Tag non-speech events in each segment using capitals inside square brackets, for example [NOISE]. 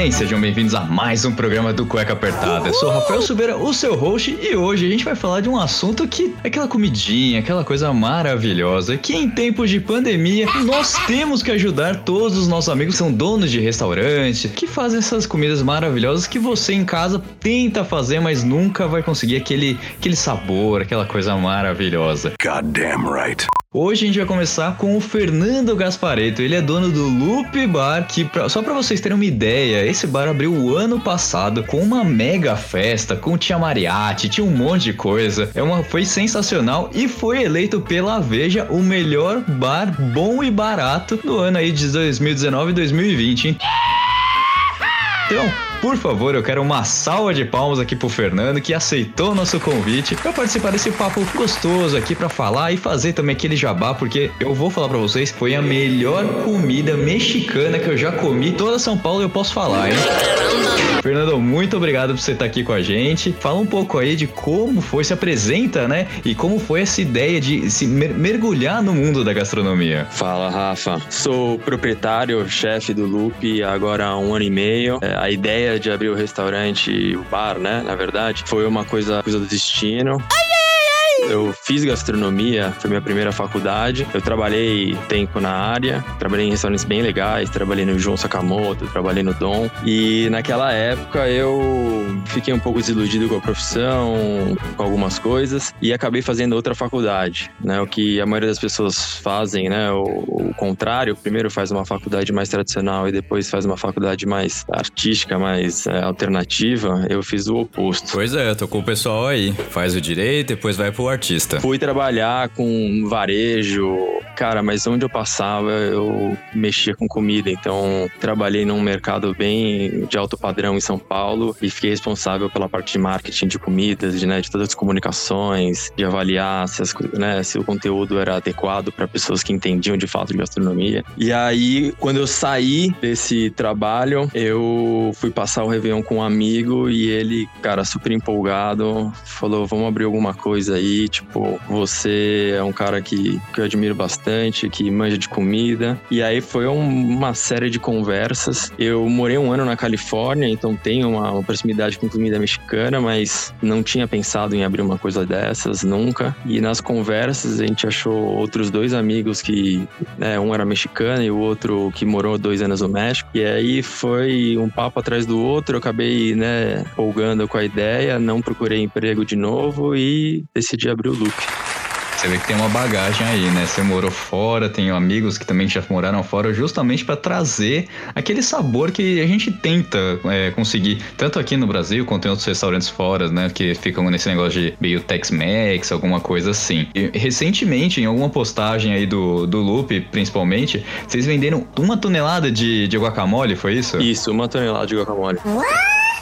Bem, sejam bem-vindos a mais um programa do Cueca Apertada. Eu sou o Rafael Silveira, o seu host, e hoje a gente vai falar de um assunto que é aquela comidinha, aquela coisa maravilhosa, que em tempos de pandemia nós temos que ajudar todos os nossos amigos que são donos de restaurante, que fazem essas comidas maravilhosas que você em casa tenta fazer, mas nunca vai conseguir aquele, aquele sabor, aquela coisa maravilhosa. Goddamn right. Hoje a gente vai começar com o Fernando Gaspareto. Ele é dono do Loop Bar, que pra- só pra vocês terem uma ideia, esse bar abriu o ano passado com uma mega festa, com tinha mariachi, tinha um monte de coisa. É uma foi sensacional e foi eleito pela Veja o melhor bar bom e barato do ano aí de 2019 e 2020. hein? Então, por favor, eu quero uma salva de palmas aqui pro Fernando que aceitou nosso convite para participar desse papo gostoso aqui para falar e fazer também aquele jabá, porque eu vou falar para vocês, foi a melhor comida mexicana que eu já comi. Toda São Paulo eu posso falar, hein? Fernando, muito obrigado por você estar aqui com a gente. Fala um pouco aí de como foi, se apresenta, né? E como foi essa ideia de se mer- mergulhar no mundo da gastronomia. Fala, Rafa. Sou proprietário, chefe do Loop agora há um ano e meio. É, a ideia de abrir o restaurante, o bar, né, na verdade, foi uma coisa, coisa do destino. Eu fiz gastronomia, foi minha primeira faculdade. Eu trabalhei tempo na área, trabalhei em restaurantes bem legais, trabalhei no João Sakamoto, trabalhei no Dom. E naquela época eu fiquei um pouco desiludido com a profissão, com algumas coisas, e acabei fazendo outra faculdade, né? O que a maioria das pessoas fazem, né? O, o contrário, primeiro faz uma faculdade mais tradicional e depois faz uma faculdade mais artística, mais é, alternativa. Eu fiz o oposto. Pois é, tô com o pessoal aí. Faz o direito, depois vai pro artista. Fui trabalhar com varejo, cara, mas onde eu passava eu mexia com comida, então trabalhei num mercado bem de alto padrão em São Paulo e fiquei responsável pela parte de marketing de comidas, de, né, de todas as comunicações, de avaliar se, as né, se o conteúdo era adequado para pessoas que entendiam de fato de gastronomia. E aí, quando eu saí desse trabalho, eu fui passar o Réveillon com um amigo e ele, cara, super empolgado, falou: vamos abrir alguma coisa aí. Tipo, você é um cara que, que eu admiro bastante, que manja de comida. E aí foi um- uma série de conversas. Eu morei um ano na Califórnia, então tenho uma, uma proximidade com comida mexicana, mas não tinha pensado em abrir uma coisa dessas nunca. E nas conversas a gente achou outros dois amigos que, né, um era mexicano e o outro que morou dois anos no México. E aí foi um papo atrás do outro, eu acabei, né, empolgando com a ideia, não procurei emprego de novo e decidi abrir o Loop. Você vê que tem uma bagagem aí, né? Você morou fora, tenho amigos que também já moraram fora, justamente para trazer aquele sabor que a gente tenta é, conseguir, tanto aqui no Brasil quanto em outros restaurantes fora, né? Que ficam nesse negócio de meio Tex-Mex, alguma coisa assim. E, recentemente, em alguma postagem aí do, do Loop, principalmente, vocês venderam uma tonelada de, de guacamole, foi isso? Isso, uma tonelada de guacamole.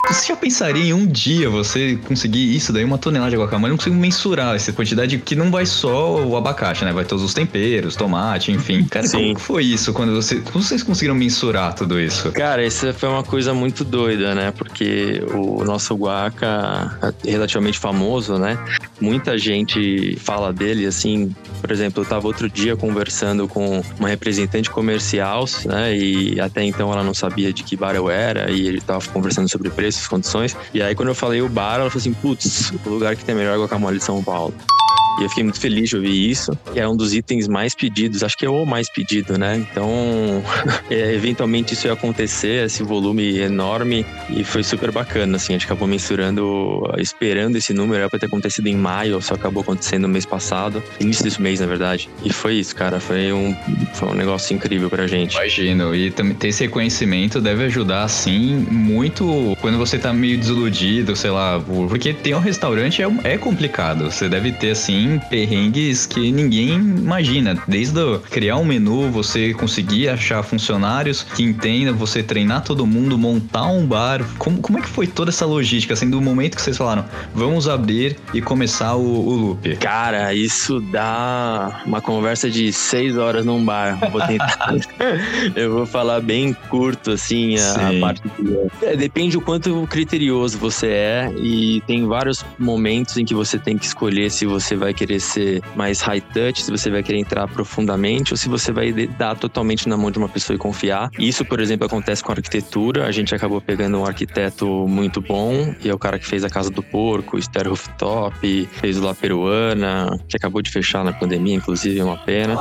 Você já pensaria em um dia você conseguir isso daí, uma tonelada de guacamole? Eu não consigo mensurar essa quantidade que não vai só o abacate, né? Vai todos os temperos, tomate, enfim. [LAUGHS] Cara, Sim. como foi isso? Quando você, como vocês conseguiram mensurar tudo isso? Cara, essa foi uma coisa muito doida, né? Porque o nosso guaca é relativamente famoso, né? Muita gente fala dele, assim. Por exemplo, eu tava outro dia conversando com uma representante comercial, né? E até então ela não sabia de que bar eu era e ele tava conversando sobre preços, condições. E aí quando eu falei o bar, ela falou assim: putz, o lugar que tem melhor guacamole de São Paulo. E eu fiquei muito feliz de ouvir isso. É um dos itens mais pedidos, acho que é o mais pedido, né? Então, [LAUGHS] é, eventualmente isso ia acontecer, esse volume enorme, e foi super bacana, assim. A gente acabou mensurando, esperando esse número, era pra ter acontecido em maio, só acabou acontecendo no mês passado, início desse mês, na verdade. E foi isso, cara. Foi um, foi um negócio incrível pra gente. Imagino. E ter esse reconhecimento deve ajudar, assim, muito quando você tá meio desiludido, sei lá. Porque ter um restaurante é, é complicado. Você deve ter, assim, tem perrengues que ninguém imagina. Desde criar um menu, você conseguir achar funcionários que entendam, você treinar todo mundo, montar um bar. Como, como é que foi toda essa logística, assim, do momento que vocês falaram, vamos abrir e começar o, o loop? Cara, isso dá uma conversa de seis horas num bar. Vou tentar. [LAUGHS] eu vou falar bem curto, assim, a, a parte que... é, Depende o quanto criterioso você é e tem vários momentos em que você tem que escolher se você vai querer ser mais high touch, se você vai querer entrar profundamente ou se você vai dar totalmente na mão de uma pessoa e confiar. Isso, por exemplo, acontece com arquitetura. A gente acabou pegando um arquiteto muito bom e é o cara que fez a Casa do Porco, o Stereo Rooftop, fez o La Peruana, que acabou de fechar na pandemia, inclusive, é uma pena.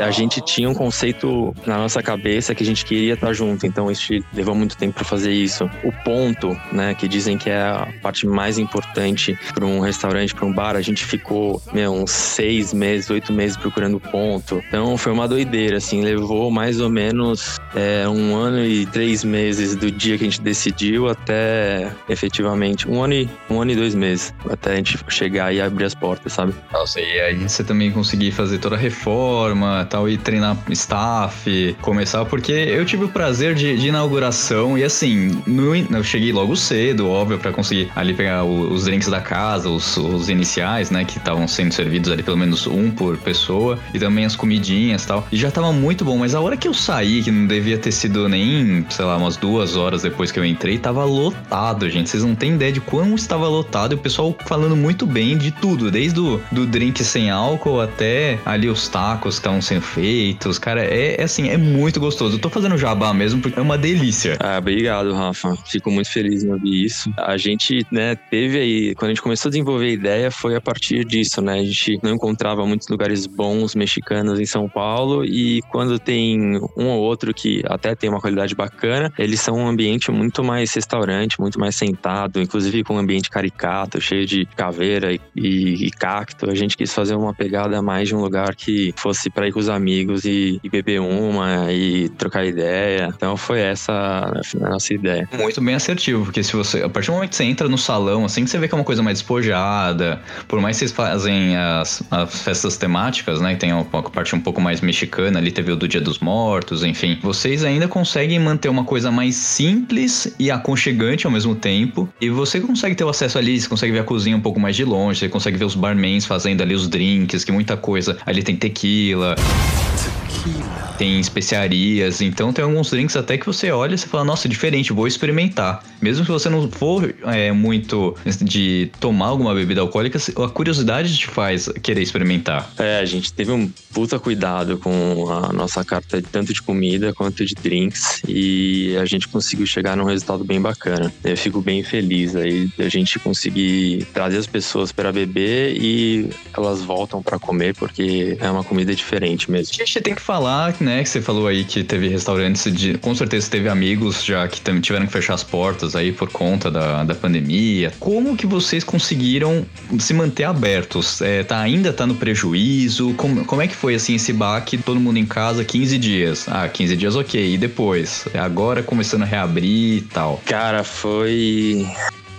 A gente tinha um conceito na nossa cabeça que a gente queria estar junto, então a gente levou muito tempo para fazer isso. O ponto, né, que dizem que é a parte mais importante para um restaurante, para um bar, a gente ficou, meu, uns seis meses, oito meses procurando ponto. Então foi uma doideira, assim, levou mais ou menos é, um ano e três meses do dia que a gente decidiu até efetivamente um ano e, um ano e dois meses até a gente chegar e abrir as portas, sabe? Nossa, e aí você também conseguir fazer toda a reforma tal, e treinar staff, começar, porque eu tive o prazer de, de inauguração e assim, no, eu cheguei logo cedo, óbvio, para conseguir ali pegar o, os drinks da casa, os, os iniciais, né, que estavam sendo servidos ali pelo menos um por pessoa, e também as comidinhas tal. E já tava muito bom, mas a hora que eu saí, que não devia ter sido nem, sei lá, umas duas horas depois que eu entrei, tava lotado, gente. Vocês não têm ideia de quão estava lotado e o pessoal falando muito bem de tudo, desde o do drink sem álcool até ali os tacos que estavam sendo feitos. Cara, é, é assim, é muito gostoso. Eu tô fazendo jabá mesmo porque é uma delícia. Ah, obrigado, Rafa. Fico muito feliz em ouvir isso. A gente, né, teve aí, quando a gente começou a desenvolver a ideia, foi a partir disso, né? A gente não encontrava muitos lugares bons mexicanos em São Paulo e quando tem um ou outro que até tem uma qualidade bacana, eles são um ambiente muito mais restaurante, muito mais sentado, inclusive com um ambiente caricato, cheio de caveira e, e, e cacto. A gente quis fazer uma pegada mais de um lugar que fosse para ir com os amigos e, e, beber uma e trocar ideia. Então foi essa a nossa ideia. Muito bem assertivo, porque se você, a partir do momento que você entra no salão, assim que você vê que é uma coisa mais despojada, por mais que vocês fazem as, as festas temáticas, né, tem uma parte um pouco mais mexicana, ali teve o do Dia dos Mortos, enfim, vocês ainda conseguem manter uma coisa mais simples e aconchegante ao mesmo tempo, e você consegue ter o acesso ali, você consegue ver a cozinha um pouco mais de longe, você consegue ver os barmans fazendo ali os drinks, que muita coisa ali tem tequila. Tequila tem especiarias, então tem alguns drinks até que você olha e você fala, nossa, diferente, vou experimentar. Mesmo que você não for é, muito de tomar alguma bebida alcoólica, a curiosidade te faz querer experimentar. É, a gente teve um puta cuidado com a nossa carta, tanto de comida quanto de drinks, e a gente conseguiu chegar num resultado bem bacana. Eu fico bem feliz aí a gente conseguir trazer as pessoas para beber e elas voltam para comer, porque é uma comida diferente mesmo. A gente tem que falar, né? Né, que você falou aí que teve restaurantes de. Com certeza teve amigos já que tiveram que fechar as portas aí por conta da, da pandemia. Como que vocês conseguiram se manter abertos? É, tá, ainda tá no prejuízo? Como, como é que foi assim esse baque? Todo mundo em casa 15 dias. Ah, 15 dias ok. E depois? Agora começando a reabrir e tal. Cara, foi.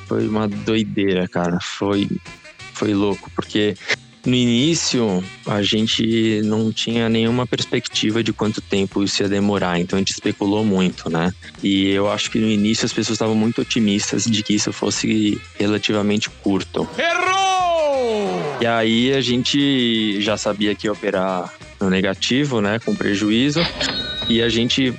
Foi uma doideira, cara. Foi. Foi louco, porque no início, a gente não tinha nenhuma perspectiva de quanto tempo isso ia demorar, então a gente especulou muito, né? E eu acho que no início as pessoas estavam muito otimistas de que isso fosse relativamente curto. Errou! E aí a gente já sabia que ia operar no negativo, né, com prejuízo, e a gente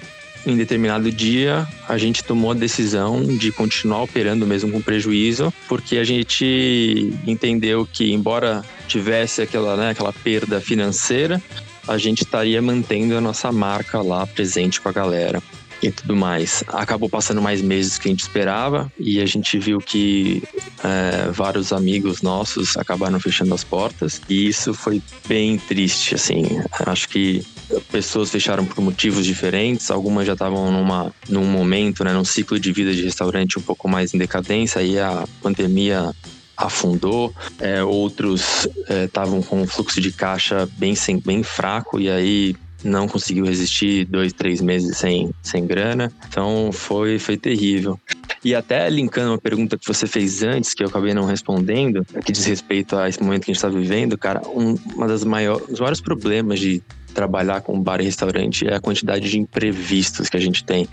em determinado dia, a gente tomou a decisão de continuar operando mesmo com prejuízo, porque a gente entendeu que, embora tivesse aquela, né, aquela perda financeira, a gente estaria mantendo a nossa marca lá presente com a galera e tudo mais. Acabou passando mais meses que a gente esperava e a gente viu que é, vários amigos nossos acabaram fechando as portas e isso foi bem triste, assim. Acho que pessoas fecharam por motivos diferentes, algumas já estavam numa num momento, né, num ciclo de vida de restaurante um pouco mais em decadência e a pandemia afundou, é, outros estavam é, com um fluxo de caixa bem, bem fraco e aí não conseguiu resistir dois, três meses sem, sem grana. Então foi, foi terrível. E até linkando uma pergunta que você fez antes, que eu acabei não respondendo, que diz respeito a esse momento que a gente está vivendo, cara, um, uma das maiores, os maiores problemas de trabalhar com bar e restaurante é a quantidade de imprevistos que a gente tem.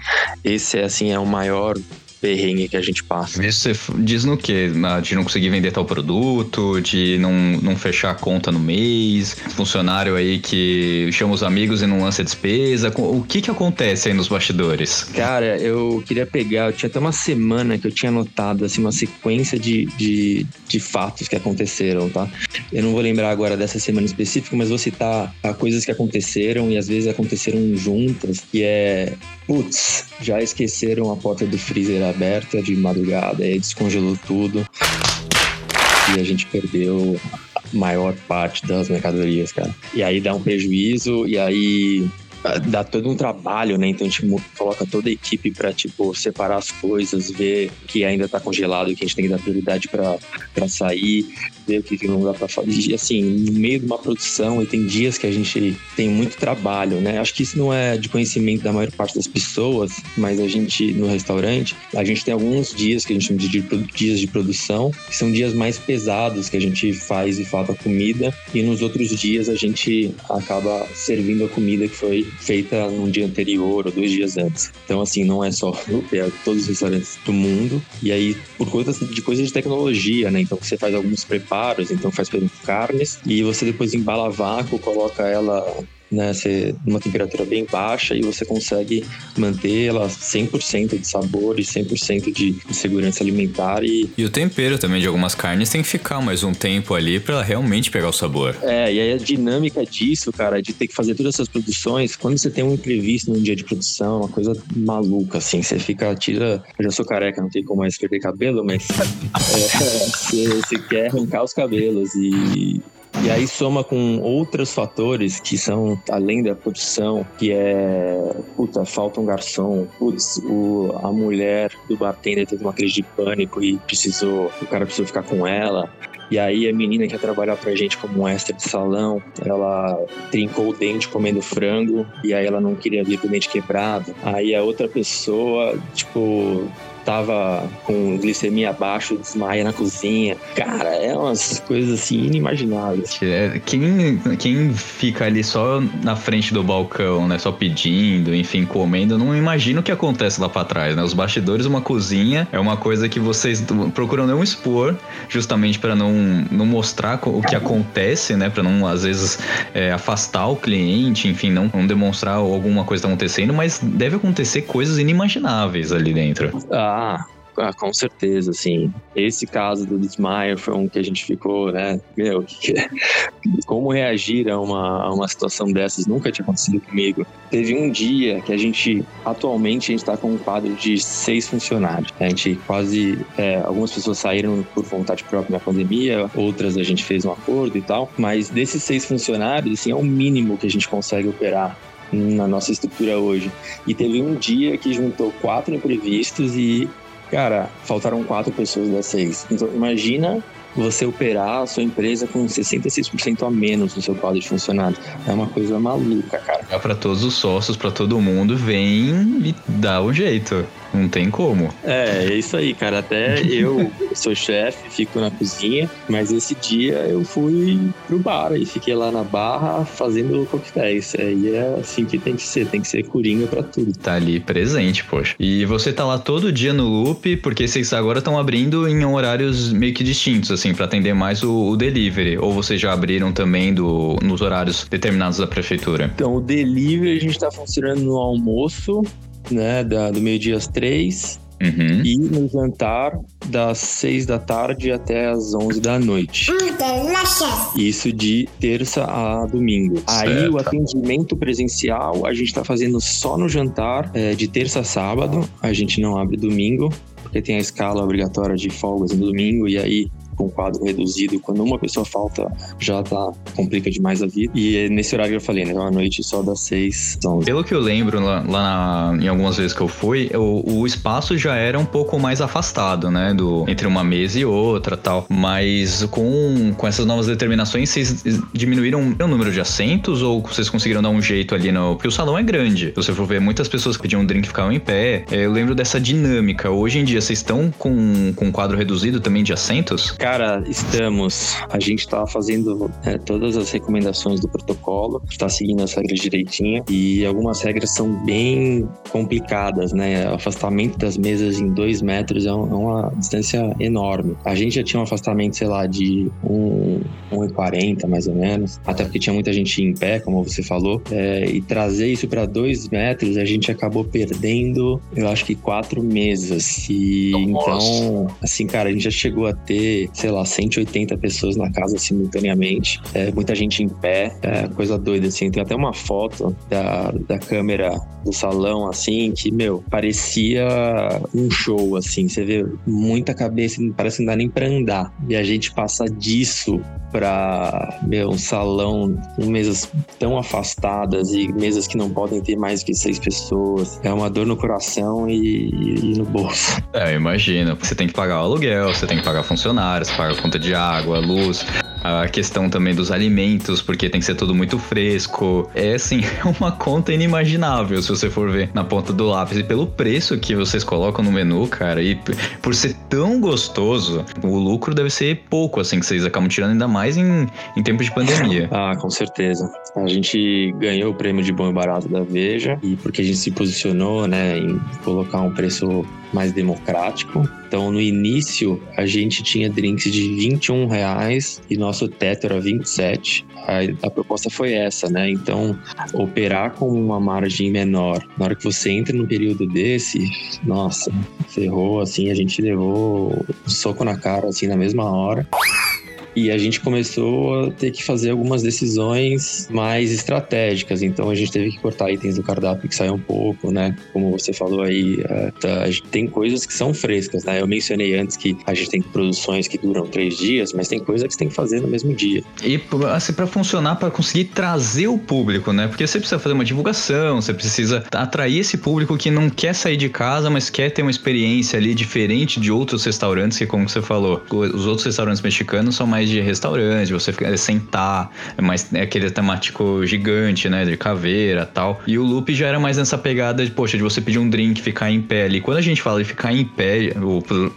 Esse, assim, é o maior perrengue que a gente passa. Isso você diz no quê? De não conseguir vender tal produto, de não, não fechar a conta no mês, funcionário aí que chama os amigos e não lança despesa. O que que acontece aí nos bastidores? Cara, eu queria pegar, eu tinha até uma semana que eu tinha anotado assim, uma sequência de, de, de fatos que aconteceram, tá? Eu não vou lembrar agora dessa semana específica, mas vou citar coisas que aconteceram e às vezes aconteceram juntas, que é putz, já esqueceram a porta do freezer aberta de madrugada, aí descongelou tudo e a gente perdeu a maior parte das mercadorias, cara. E aí dá um prejuízo, e aí dá todo um trabalho, né? Então a gente coloca toda a equipe para tipo separar as coisas, ver que ainda tá congelado, que a gente tem que dar prioridade para sair, ver o que não dá para fazer. Assim, no meio de uma produção, e tem dias que a gente tem muito trabalho, né? Acho que isso não é de conhecimento da maior parte das pessoas, mas a gente no restaurante, a gente tem alguns dias que a gente chama de dias de produção, que são dias mais pesados que a gente faz e falta comida, e nos outros dias a gente acaba servindo a comida que foi feita num dia anterior ou dois dias antes. Então, assim, não é só [LAUGHS] é todos os restaurantes do mundo. E aí, por conta de coisas de tecnologia, né? Então, você faz alguns preparos, então faz, por exemplo, carnes, e você depois embala a vácuo, coloca ela né, você, numa temperatura bem baixa e você consegue manter ela 100% de sabor e 100% de, de segurança alimentar. E... e o tempero também de algumas carnes tem que ficar mais um tempo ali para realmente pegar o sabor. É, e aí a dinâmica disso, cara, de ter que fazer todas essas produções, quando você tem um imprevisto num dia de produção, é uma coisa maluca, assim, você fica, tira. Eu já sou careca, não tem como mais perder cabelo, mas [LAUGHS] é, você, você quer arrancar os cabelos e e aí soma com outros fatores que são além da produção, que é, puta, falta um garçom, putz, o, a mulher do bartender teve uma crise de pânico e precisou, o cara precisou ficar com ela. E aí a menina que ia trabalhar pra gente como extra de salão, ela trincou o dente comendo frango e aí ela não queria vir com o dente quebrado. Aí a outra pessoa, tipo, tava com glicemia abaixo, desmaia na cozinha. Cara, é umas coisas assim inimagináveis. É, quem, quem fica ali só na frente do balcão, né, só pedindo, enfim, comendo, não imagina o que acontece lá para trás, né? Os bastidores, uma cozinha, é uma coisa que vocês procuram não expor, justamente para não, não mostrar o que acontece, né, para não às vezes é, afastar o cliente, enfim, não, não demonstrar alguma coisa tá acontecendo, mas deve acontecer coisas inimagináveis ali dentro. Ah, ah, ah, com certeza, assim. Esse caso do desmaio foi um que a gente ficou, né? Meu, [LAUGHS] como reagir a uma, a uma situação dessas nunca tinha acontecido comigo. Teve um dia que a gente, atualmente, a gente está com um quadro de seis funcionários. A gente quase, é, algumas pessoas saíram por vontade própria na pandemia, outras a gente fez um acordo e tal. Mas desses seis funcionários, assim, é o mínimo que a gente consegue operar na nossa estrutura hoje. E teve um dia que juntou quatro imprevistos e, cara, faltaram quatro pessoas das seis. Então, imagina você operar a sua empresa com 66% a menos no seu quadro de funcionários. É uma coisa maluca, cara. É para todos os sócios, para todo mundo, vem e dá um jeito. Não tem como. É, é isso aí, cara. Até eu [LAUGHS] sou chefe, fico na cozinha, mas esse dia eu fui pro bar e fiquei lá na barra fazendo coquetéis. Aí é assim que tem que ser, tem que ser coringa para tudo. Tá ali presente, poxa. E você tá lá todo dia no loop, porque vocês agora estão abrindo em horários meio que distintos, assim, para atender mais o, o, delivery. Ou vocês já abriram também do, nos horários determinados da prefeitura? Então, o delivery a gente tá funcionando no almoço né, da, do meio-dia às três. Uhum. E no jantar, das seis da tarde até as onze da noite. Isso de terça a domingo. Certo. Aí o atendimento presencial a gente tá fazendo só no jantar, é, de terça a sábado. A gente não abre domingo, porque tem a escala obrigatória de folgas no domingo, e aí com quadro reduzido. Quando uma pessoa falta, já tá, complica demais a vida. E é nesse horário que eu falei, né? À noite só das 6 às 11. Pelo que eu lembro lá, lá na, em algumas vezes que eu fui, o, o espaço já era um pouco mais afastado, né? Do, entre uma mesa e outra tal. Mas com, com essas novas determinações, vocês diminuíram o número de assentos ou vocês conseguiram dar um jeito ali no. Porque o salão é grande. Se você for ver, muitas pessoas que pediam um drink ficavam em pé. É, eu lembro dessa dinâmica. Hoje em dia, vocês estão com, com quadro reduzido também de assentos? Cara, estamos. A gente tá fazendo é, todas as recomendações do protocolo, está seguindo as regras direitinho e algumas regras são bem complicadas, né? O afastamento das mesas em dois metros é, um, é uma distância enorme. A gente já tinha um afastamento, sei lá, de 1,40 mais ou menos, até porque tinha muita gente em pé, como você falou, é, e trazer isso para dois metros, a gente acabou perdendo, eu acho que quatro mesas. E Nossa. então, assim, cara, a gente já chegou a ter, sei lá, 180 pessoas na casa simultaneamente, é, muita gente em pé, é, coisa doida, assim. Tem até uma foto da, da câmera do salão, assim, que, meu, parecia um show, assim. Você vê muita cabeça, parece que não dá nem pra andar. E a gente passa disso para meu, um salão com mesas tão afastadas e mesas que não podem ter mais que seis pessoas. É uma dor no coração e, e no bolso. É, imagina. Você tem que pagar o aluguel, você tem que pagar funcionários, paga conta de água, luz, a questão também dos alimentos, porque tem que ser tudo muito fresco. É assim, é [LAUGHS] uma conta inimaginável se você for ver na ponta do lápis. E pelo preço que vocês colocam no menu, cara, e por ser tão gostoso, o lucro deve ser pouco, assim, que vocês acabam tirando ainda mais em, em tempo de pandemia. [LAUGHS] Ah, com certeza. A gente ganhou o prêmio de bom e barato da Veja, e porque a gente se posicionou, né, em colocar um preço mais democrático. Então, no início, a gente tinha drinks de 21 reais e nosso teto era 27. A, a proposta foi essa, né? Então, operar com uma margem menor, na hora que você entra num período desse, nossa, ferrou, assim, a gente levou um soco na cara, assim, na mesma hora. E a gente começou a ter que fazer algumas decisões mais estratégicas. Então a gente teve que cortar itens do cardápio que saiam um pouco, né? Como você falou aí, é, tá, tem coisas que são frescas, né? Eu mencionei antes que a gente tem produções que duram três dias, mas tem coisas que você tem que fazer no mesmo dia. E assim, para funcionar, para conseguir trazer o público, né? Porque você precisa fazer uma divulgação, você precisa atrair esse público que não quer sair de casa, mas quer ter uma experiência ali diferente de outros restaurantes, que como você falou, os outros restaurantes mexicanos são mais mais de restaurante, você fica, sentar, é mais é aquele temático gigante, né? De caveira tal. E o loop já era mais nessa pegada de, poxa, de você pedir um drink, ficar em pé ali. Quando a gente fala de ficar em pé,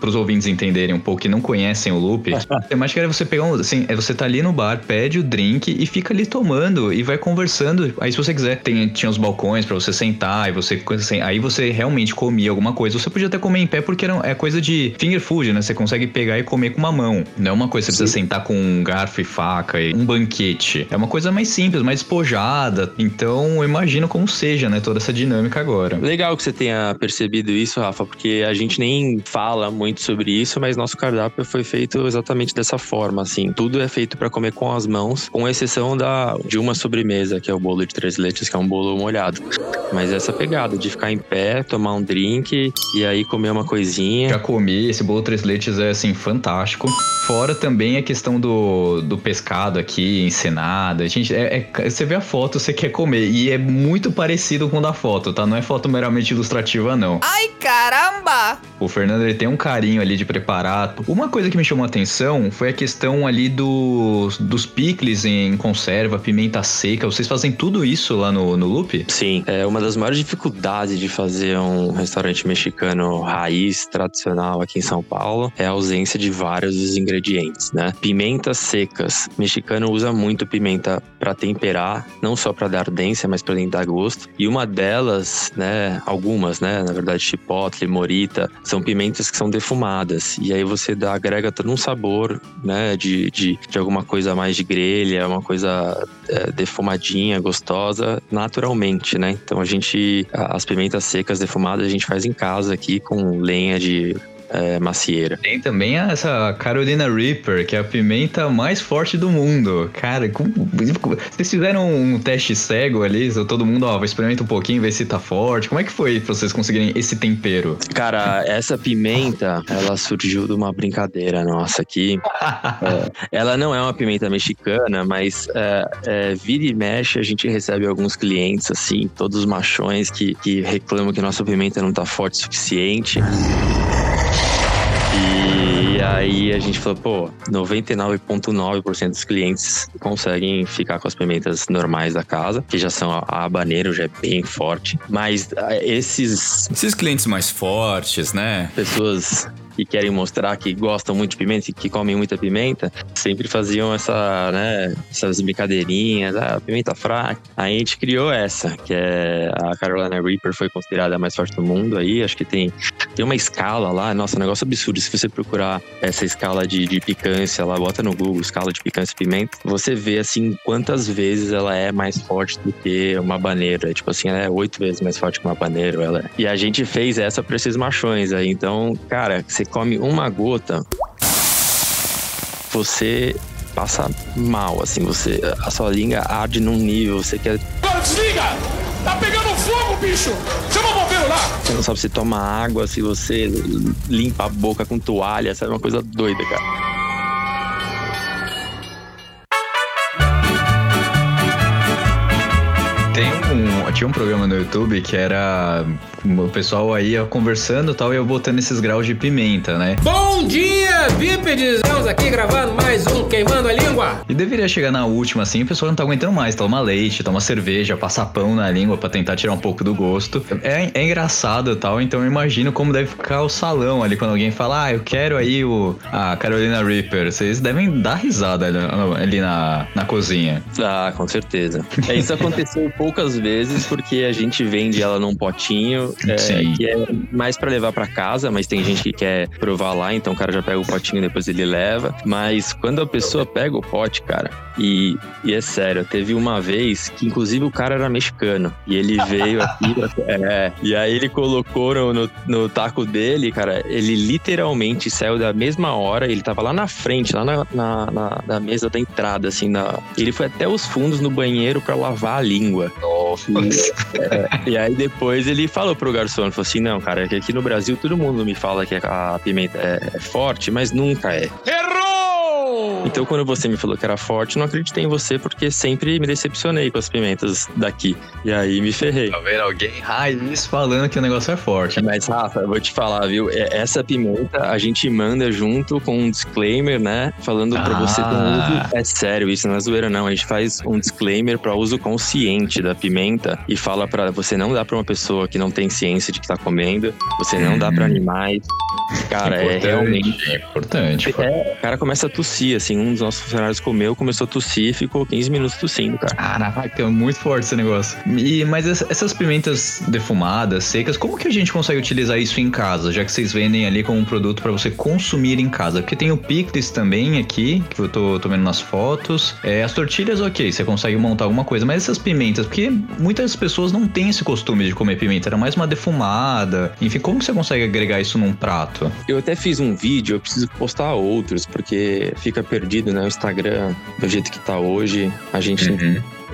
para os ouvintes entenderem um pouco que não conhecem o loop, [LAUGHS] a temática era você pegar um, assim, é você tá ali no bar, pede o drink e fica ali tomando e vai conversando. Aí se você quiser, tem, tinha os balcões para você sentar e você assim, aí você realmente comia alguma coisa. Você podia até comer em pé porque era, é coisa de finger food, né? Você consegue pegar e comer com uma mão. Não é uma coisa que você precisa sentar tá com um garfo e faca e um banquete. É uma coisa mais simples, mais despojada. Então, eu imagino como seja, né, toda essa dinâmica agora. Legal que você tenha percebido isso, Rafa, porque a gente nem fala muito sobre isso, mas nosso cardápio foi feito exatamente dessa forma, assim. Tudo é feito para comer com as mãos, com exceção da de uma sobremesa, que é o bolo de três leites, que é um bolo molhado. Mas essa pegada de ficar em pé, tomar um drink e aí comer uma coisinha. Já comi, esse bolo três leites é assim fantástico. Fora também a questão do, do pescado aqui, encenada. Gente, é, é, você vê a foto, você quer comer. E é muito parecido com o da foto, tá? Não é foto meramente ilustrativa, não. Ai, caramba! O Fernando ele tem um carinho ali de preparar. Uma coisa que me chamou a atenção foi a questão ali dos, dos picles em conserva, pimenta seca. Vocês fazem tudo isso lá no, no Loop? Sim. É uma das maiores dificuldades de fazer um restaurante mexicano raiz, tradicional aqui em São Paulo, é a ausência de vários ingredientes, né? Pimentas secas. O mexicano usa muito pimenta para temperar, não só para dar ardência, mas para dar gosto. E uma delas, né, algumas, né, na verdade, chipotle, morita, são pimentas que são defumadas. E aí você dá, agrega todo um sabor, né, de, de, de alguma coisa mais de grelha, uma coisa é, defumadinha, gostosa, naturalmente, né? Então a gente, as pimentas secas defumadas, a gente faz em casa aqui com lenha de é, macieira. Tem também essa Carolina Reaper, que é a pimenta mais forte do mundo. Cara, como... vocês fizeram um teste cego ali? Todo mundo, ó, experimenta um pouquinho, ver se tá forte. Como é que foi pra vocês conseguirem esse tempero? Cara, essa pimenta, ela surgiu de uma brincadeira nossa aqui. [LAUGHS] É, ela não é uma pimenta mexicana, mas é, é, vira e mexe a gente recebe alguns clientes, assim, todos machões que, que reclamam que nossa pimenta não tá forte o suficiente. E aí a gente falou, pô, 99,9% dos clientes conseguem ficar com as pimentas normais da casa, que já são a habanero, já é bem forte. Mas ah, esses. Esses clientes mais fortes, né? Pessoas que querem mostrar que gostam muito de pimenta que comem muita pimenta, sempre faziam essa, né, essas brincadeirinhas, ah, pimenta fraca. Aí a gente criou essa, que é a Carolina Reaper foi considerada a mais forte do mundo aí, acho que tem, tem uma escala lá, nossa, um negócio absurdo, se você procurar essa escala de, de picância lá, bota no Google, escala de picância e pimenta, você vê assim quantas vezes ela é mais forte do que uma baneira, tipo assim, ela é oito vezes mais forte que uma baneira, ela é. E a gente fez essa pra esses machões aí, então, cara, você come uma gota, você passa mal, assim, você a sua língua arde num nível, você quer. Desliga! Tá pegando fogo, bicho! Chama o bombeiro lá! Você não sabe se toma água, se você limpa a boca com toalha, sabe? Uma coisa doida, cara. Tinha um programa no YouTube que era o pessoal aí ia conversando e tal, e eu botando esses graus de pimenta, né? Bom dia, bípedes! Estamos aqui gravando mais um Queimando a Língua. E deveria chegar na última, assim, o pessoal não tá aguentando mais. Toma leite, toma cerveja, passa pão na língua pra tentar tirar um pouco do gosto. É, é engraçado e tal, então eu imagino como deve ficar o salão ali quando alguém fala, ah, eu quero aí o, a Carolina Reaper. Vocês devem dar risada ali, ali na, na cozinha. Ah, com certeza. É, isso aconteceu poucas vezes porque a gente vende ela num potinho é, que é mais pra levar pra casa, mas tem gente que quer provar lá, então o cara já pega o potinho e depois ele leva. Mas quando a pessoa pega o pote, cara, e, e é sério, teve uma vez que inclusive o cara era mexicano e ele veio aqui, [LAUGHS] é, e aí ele colocou no, no, no taco dele, cara, ele literalmente saiu da mesma hora, ele tava lá na frente, lá na, na, na- na mesa da entrada, assim, na, ele foi até os fundos no banheiro pra lavar a língua. E, e aí depois ele falou pro garçom, ele falou assim, não, cara, é aqui no Brasil todo mundo me fala que a pimenta é, é forte, mas nunca é. Errou! Então quando você me falou que era forte, eu não acreditei em você porque sempre me decepcionei com as pimentas daqui. E aí me ferrei. Tá vendo alguém raiz falando que o negócio é forte. Mas, Rafa, eu vou te falar, viu? É- Essa pimenta a gente manda junto com um disclaimer, né? Falando pra você ter um Ah. uso. É sério, isso não é zoeira, não. A gente faz um disclaimer pra uso consciente da pimenta e fala pra você não dar pra uma pessoa que não tem ciência de que tá comendo, você não dá pra animais. Cara, é realmente. é importante. pô. É, o cara começa a tossir, assim. Um dos nossos funcionários comeu, começou a tossir e ficou 15 minutos tossindo, cara. Caraca, é muito forte esse negócio. E, mas essa- essas pimentas defumadas, secas, como que a gente consegue utilizar isso em casa? Já que vocês vendem ali como um produto pra você consumir em casa. Porque tem o picles também aqui, que eu tô, tô vendo nas fotos. É, as tortilhas, ok, você consegue montar alguma coisa. Mas essas pimentas, porque muitas pessoas não têm esse costume de comer pimenta. Era mais uma defumada. Enfim, como que você consegue agregar isso num prato? Eu até fiz um vídeo, eu preciso postar outros, porque fica perdido, né? O Instagram, do jeito que tá hoje, a gente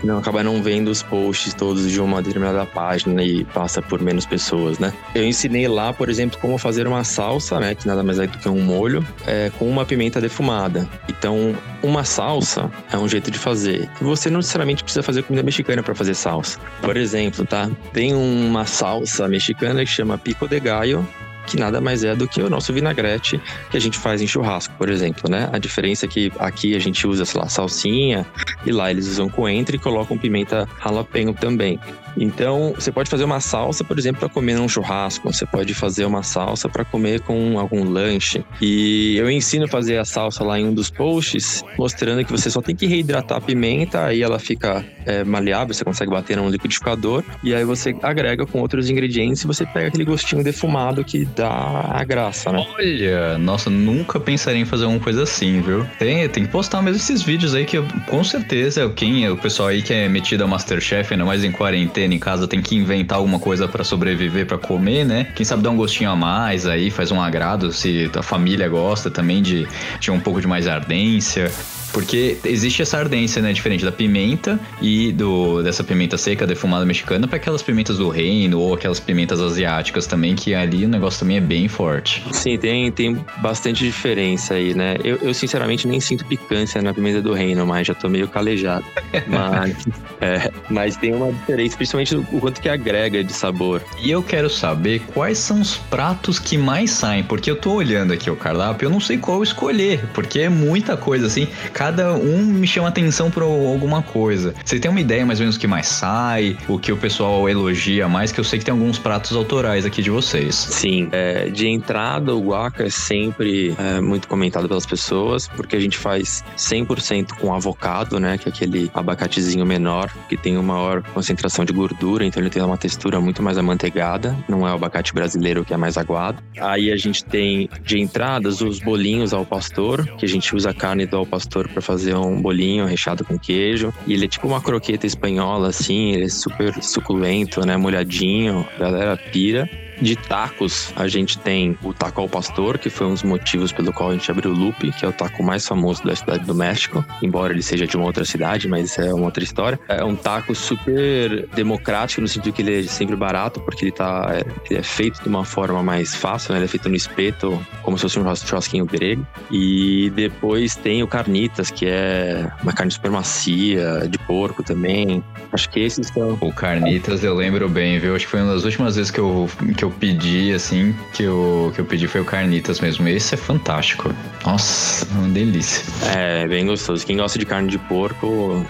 não acaba não vendo os posts todos de uma determinada página e passa por menos pessoas, né? Eu ensinei lá, por exemplo, como fazer uma salsa, né? Que nada mais é do que um molho, é, com uma pimenta defumada. Então, uma salsa é um jeito de fazer. Você não necessariamente precisa fazer comida mexicana para fazer salsa. Por exemplo, tá? Tem uma salsa mexicana que chama pico de gallo, que nada mais é do que o nosso vinagrete que a gente faz em churrasco, por exemplo, né? A diferença é que aqui a gente usa, sei lá, salsinha e lá eles usam coentro e colocam pimenta jalapeno também. Então, você pode fazer uma salsa, por exemplo, para comer num churrasco. Você pode fazer uma salsa para comer com algum lanche. E eu ensino a fazer a salsa lá em um dos posts, mostrando que você só tem que reidratar a pimenta, aí ela fica é, maleável, você consegue bater num liquidificador, e aí você agrega com outros ingredientes e você pega aquele gostinho defumado que dá a graça, né? Olha, nossa, nunca pensaria em fazer uma coisa assim, viu? Tem, tem que postar mesmo esses vídeos aí que eu- com certeza quem o pessoal aí que é metido a Masterchef, ainda mais em quarentena, quarentena em casa, tem que inventar alguma coisa pra sobreviver, pra comer, né? Quem sabe dar um gostinho a mais aí, faz um agrado, se a família gosta também de, de um pouco de mais ardência. Porque existe essa ardência, né? Diferente da pimenta e do dessa pimenta seca defumada mexicana para aquelas pimentas do reino ou aquelas pimentas asiáticas também, que ali o negócio também é bem forte. Sim, tem, tem bastante diferença aí, né? Eu, eu sinceramente nem sinto picância na pimenta do reino, mas já tô meio calejado. [LAUGHS] mas, é, mas tem uma diferença, principalmente o quanto que agrega de sabor. E eu quero saber quais são os pratos que mais saem, porque eu tô olhando aqui o cardápio, eu não sei qual escolher, porque é muita coisa assim cada um me chama atenção por alguma coisa. Você tem uma ideia mais ou menos o que mais sai, o que o pessoal elogia mais, que eu sei que tem alguns pratos autorais aqui de vocês. Sim, é, de entrada o guaca é sempre é, muito comentado pelas pessoas, porque a gente faz 100% com avocado, né, que é aquele abacatezinho menor, que tem uma maior concentração de gordura, então ele tem uma textura muito mais amanteigada, não é o abacate brasileiro que é mais aguado. Aí a gente tem de entradas os bolinhos ao pastor, que a gente usa carne do ao pastor para fazer um bolinho recheado com queijo. E ele é tipo uma croqueta espanhola, assim, ele é super suculento, né? Molhadinho, a galera pira. De tacos, a gente tem o taco ao pastor, que foi um dos motivos pelo qual a gente abriu o Loop, que é o taco mais famoso da cidade do México, embora ele seja de uma outra cidade, mas é uma outra história. É um taco super democrático, no sentido que ele é sempre barato, porque ele, tá, ele é feito de uma forma mais fácil, né? ele é feito no espeto, como se fosse um churrasquinho grego. E depois tem o carnitas, que é uma carne super macia, de porco também. Acho que esses são. O carnitas eu lembro bem, viu? Acho que foi uma das últimas vezes que eu, que eu pedi, assim, que eu, que eu pedi foi o carnitas mesmo. Esse é fantástico. Nossa, uma delícia. É, bem gostoso. Quem gosta de carne de porco,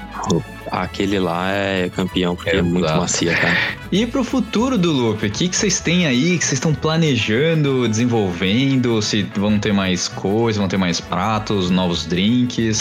aquele lá é campeão, porque é, é muito macia, cara. [LAUGHS] E pro futuro do Loop, o que, que vocês têm aí, que vocês estão planejando, desenvolvendo? Se vão ter mais coisas, vão ter mais pratos, novos drinks?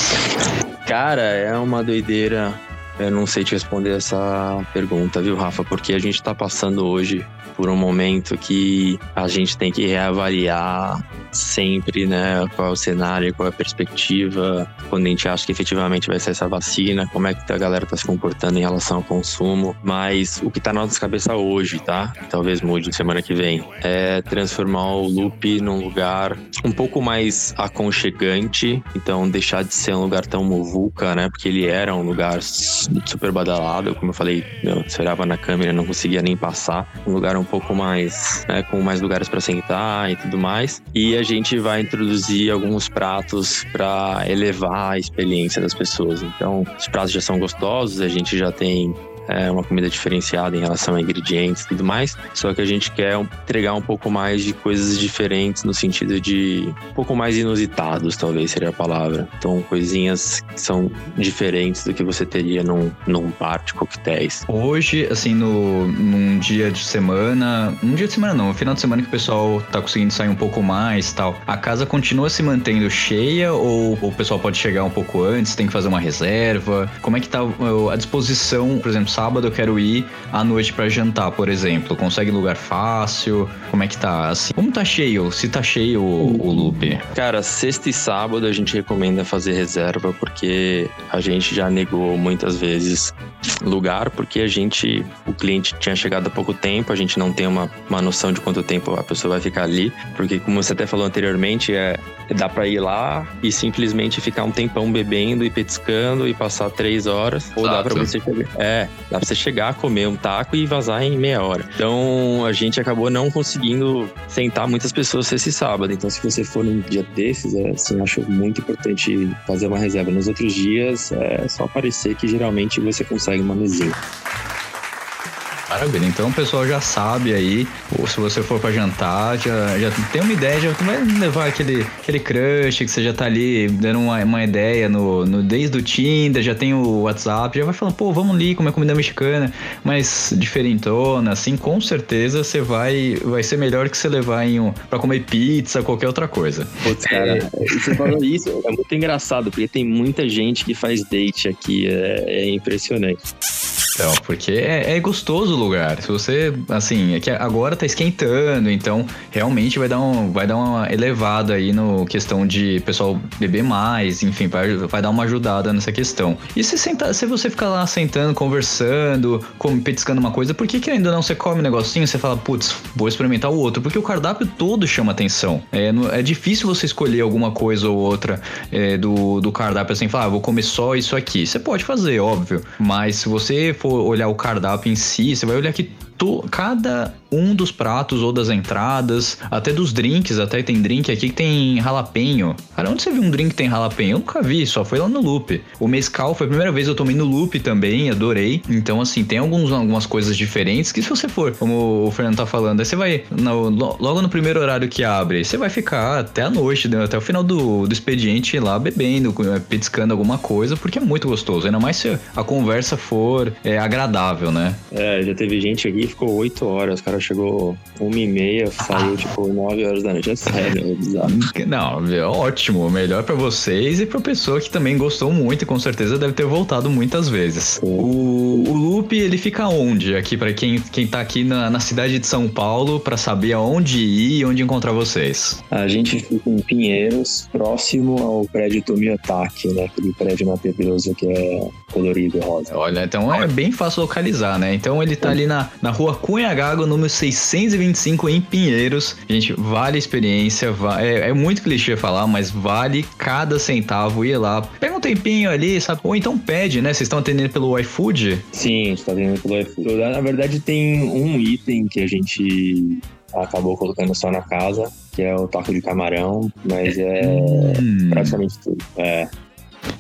Cara, é uma doideira. Eu não sei te responder essa pergunta, viu, Rafa? Porque a gente tá passando hoje por um momento que a gente tem que reavaliar sempre, né, qual é o cenário, qual é a perspectiva, quando a gente acha que efetivamente vai ser essa vacina, como é que a galera tá se comportando em relação ao consumo, mas o que tá na nossa cabeça hoje, tá? Talvez mude semana que vem, é transformar o Loop num lugar um pouco mais aconchegante, então deixar de ser um lugar tão muvuca, né, porque ele era um lugar super badalado, como eu falei, eu olhava na câmera, não conseguia nem passar, um lugar um pouco mais, né, com mais lugares para sentar e tudo mais, e a gente vai introduzir alguns pratos para elevar a experiência das pessoas. Então, os pratos já são gostosos, a gente já tem é uma comida diferenciada em relação a ingredientes e tudo mais. Só que a gente quer entregar um pouco mais de coisas diferentes no sentido de um pouco mais inusitados, talvez seria a palavra. Então, coisinhas que são diferentes do que você teria num, num bar de coquetéis. Hoje, assim, no, num dia de semana, um dia de semana não, no final de semana que o pessoal tá conseguindo sair um pouco mais tal, a casa continua se mantendo cheia ou o pessoal pode chegar um pouco antes, tem que fazer uma reserva? Como é que tá a disposição, por exemplo, sábado eu quero ir à noite para jantar, por exemplo. Consegue lugar fácil? Como é que tá? Assim, como tá cheio? Se tá cheio o, o loop? Cara, sexta e sábado a gente recomenda fazer reserva porque a gente já negou muitas vezes lugar porque a gente, o cliente tinha chegado há pouco tempo, a gente não tem uma, uma noção de quanto tempo a pessoa vai ficar ali, porque como você até falou anteriormente, é, dá para ir lá e simplesmente ficar um tempão bebendo e petiscando e passar três horas, ou dá para você chegar, é, dá pra você chegar, comer um taco e vazar em meia hora. Então a gente acabou não conseguindo sentar muitas pessoas esse sábado. Então se você for num dia desses, é, assim, acho muito importante fazer uma reserva. Nos outros dias é só aparecer que geralmente você consegue uma mesinha. Maravilha, então o pessoal já sabe aí, ou se você for para jantar, já, já tem uma ideia, já vai levar aquele, aquele crush que você já tá ali dando uma, uma ideia no, no, desde o Tinder, já tem o WhatsApp, já vai falando, pô, vamos ali comer comida mexicana, mas diferentona, assim, com certeza você vai, vai ser melhor que você levar em um, pra comer pizza, qualquer outra coisa. Putz, cara, é. você falou isso, é muito engraçado, porque tem muita gente que faz date aqui, é, é impressionante. Então, porque é, é gostoso o lugar. Se você, assim, é que agora tá esquentando, então realmente vai dar, um, vai dar uma elevada aí no questão de pessoal beber mais, enfim, vai, vai dar uma ajudada nessa questão. E se, senta, se você ficar lá sentando, conversando, como, petiscando uma coisa, por que, que ainda não você come um negocinho você fala, putz, vou experimentar o outro? Porque o cardápio todo chama atenção. É, é difícil você escolher alguma coisa ou outra é, do, do cardápio assim, falar, ah, vou comer só isso aqui. Você pode fazer, óbvio, mas se você for olhar o cardápio em si, você vai olhar que to, cada um dos pratos ou das entradas, até dos drinks, até tem drink aqui que tem jalapeño. Cara, onde você viu um drink que tem jalapeño? Eu nunca vi, só foi lá no Loop. O mescal foi a primeira vez que eu tomei no Loop também, adorei. Então, assim, tem alguns, algumas coisas diferentes que se você for, como o Fernando tá falando, aí você vai no, logo no primeiro horário que abre, você vai ficar até a noite, né, até o final do, do expediente lá bebendo, petiscando alguma coisa, porque é muito gostoso. Ainda mais se a conversa for é, agradável, né? É, já teve gente aqui ficou 8 horas, cara chegou uma e meia, saiu tipo 9 horas da noite. É sério, é bizarro. Não, ótimo. Melhor para vocês e pra pessoa que também gostou muito e com certeza deve ter voltado muitas vezes. O, o Loop, ele fica onde? Aqui, para quem, quem tá aqui na, na cidade de São Paulo, para saber aonde ir e onde encontrar vocês. A gente fica em Pinheiros, próximo ao prédio Tomiotaki, né? Aquele prédio maravilhoso que é colorido rosa. Olha, então é bem fácil localizar, né? Então ele tá ali na, na rua Cunha Gago, número 625 em Pinheiros. Gente, vale a experiência, é, é, muito clichê falar, mas vale cada centavo ir lá. Pega um tempinho ali, sabe? Ou então pede, né? Vocês estão atendendo pelo iFood? Sim, a gente tá atendendo pelo iFood. Na verdade, tem um item que a gente acabou colocando só na casa, que é o taco de camarão, mas é hum. praticamente tudo. É.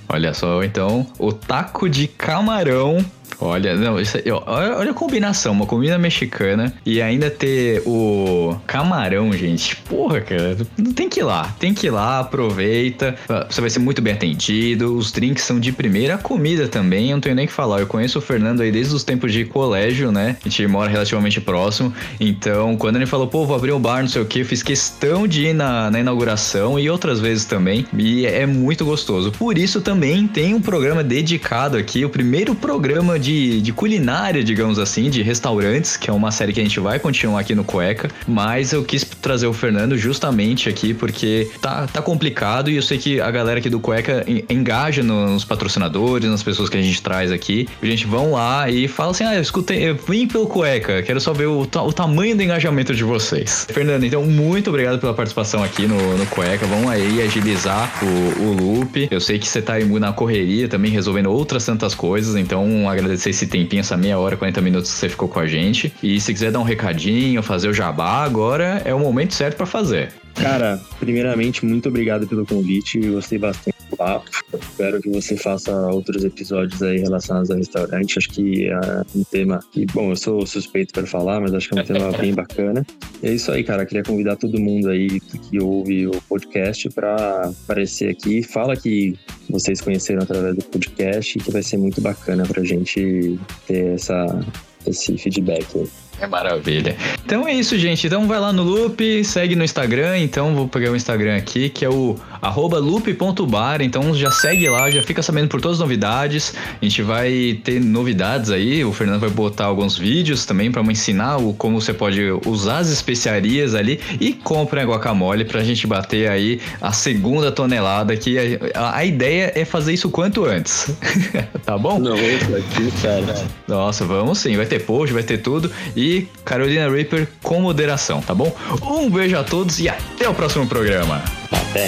Olha só, então, o taco de camarão Olha, não, isso, olha, olha a combinação, uma comida mexicana e ainda ter o camarão, gente. Porra, cara, tem que ir lá, tem que ir lá, aproveita. Você vai ser muito bem atendido, os drinks são de primeira, a comida também, eu não tenho nem que falar. Eu conheço o Fernando aí desde os tempos de colégio, né? A gente mora relativamente próximo. Então, quando ele falou, pô, vou abrir um bar, não sei o que, eu fiz questão de ir na, na inauguração e outras vezes também. E é muito gostoso. Por isso também tem um programa dedicado aqui, o primeiro programa de de, de culinária, digamos assim, de restaurantes, que é uma série que a gente vai continuar aqui no Cueca, mas eu quis trazer o Fernando justamente aqui porque tá, tá complicado e eu sei que a galera aqui do Cueca engaja nos patrocinadores, nas pessoas que a gente traz aqui. A gente vão lá e fala assim: ah, eu escutei, eu vim pelo Cueca, quero só ver o, o tamanho do engajamento de vocês. Fernando, então, muito obrigado pela participação aqui no, no Cueca. Vamos aí agilizar o, o loop. Eu sei que você tá na correria também, resolvendo outras tantas coisas, então agradeço agradecer esse tempinho, essa meia hora, 40 minutos que você ficou com a gente. E se quiser dar um recadinho, fazer o jabá, agora é o momento certo para fazer. Cara, primeiramente, muito obrigado pelo convite. Gostei bastante papo. Espero que você faça outros episódios aí relacionados ao restaurante. Acho que é um tema que, bom, eu sou suspeito para falar, mas acho que é um tema bem bacana. E é isso aí, cara. Queria convidar todo mundo aí que ouve o podcast para aparecer aqui. Fala que vocês conheceram através do podcast e que vai ser muito bacana pra gente ter essa, esse feedback aí. É maravilha. Então é isso, gente. Então vai lá no Loop, segue no Instagram. Então vou pegar o Instagram aqui, que é o loop.bar. Então já segue lá, já fica sabendo por todas as novidades. A gente vai ter novidades aí. O Fernando vai botar alguns vídeos também para ensinar o, como você pode usar as especiarias ali. E compra a guacamole pra gente bater aí a segunda tonelada. Que a, a ideia é fazer isso quanto antes. [LAUGHS] tá bom? Não, aqui, cara. Nossa, vamos sim. Vai ter post, vai ter tudo. E Carolina Reaper com moderação, tá bom? Um beijo a todos e até o próximo programa. Até.